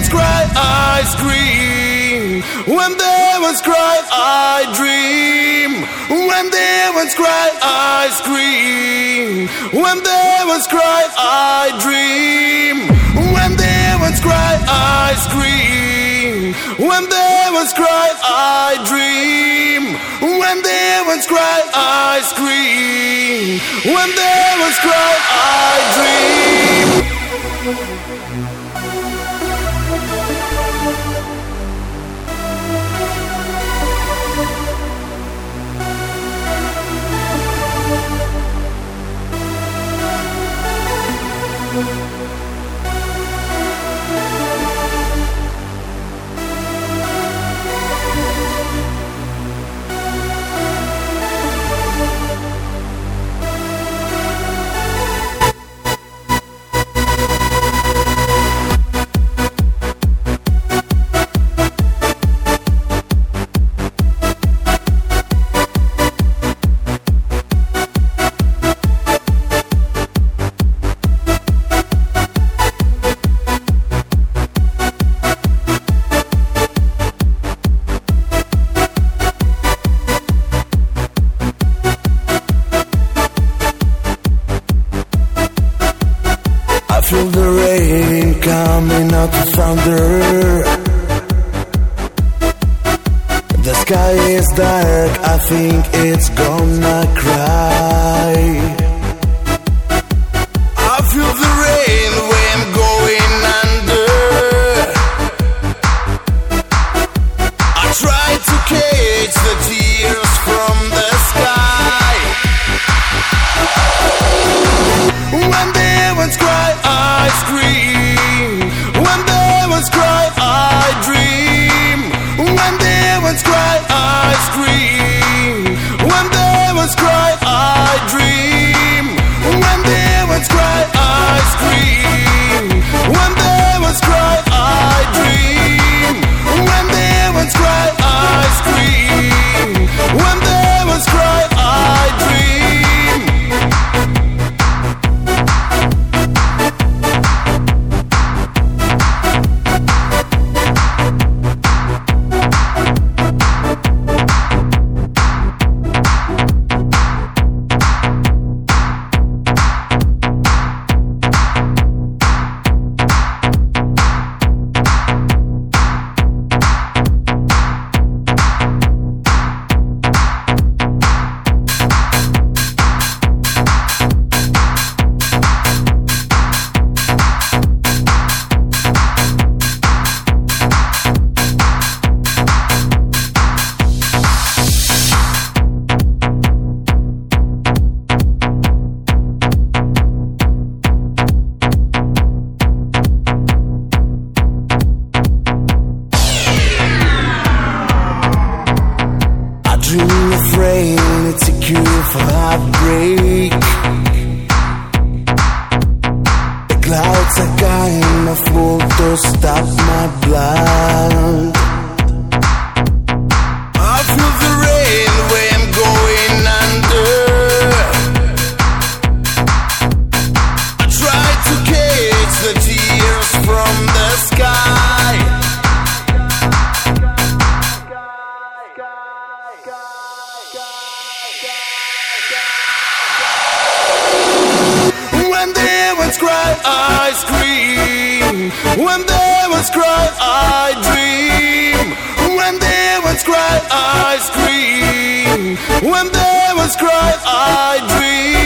demons cry, I scream. When demons cry, I dream. When demons cry, I scream. When demons cry, I dream. When demons cry, I scream. When demons cry, I dream. When demons cry, I scream. When demons cry, I sky is dark, I think it's gonna cry. Of rain, it's a cure for heartbreak. The clouds are kind of full to stop my cry, I scream. When demons cry, I dream. When demons cry, I scream. When demons cry, I dream.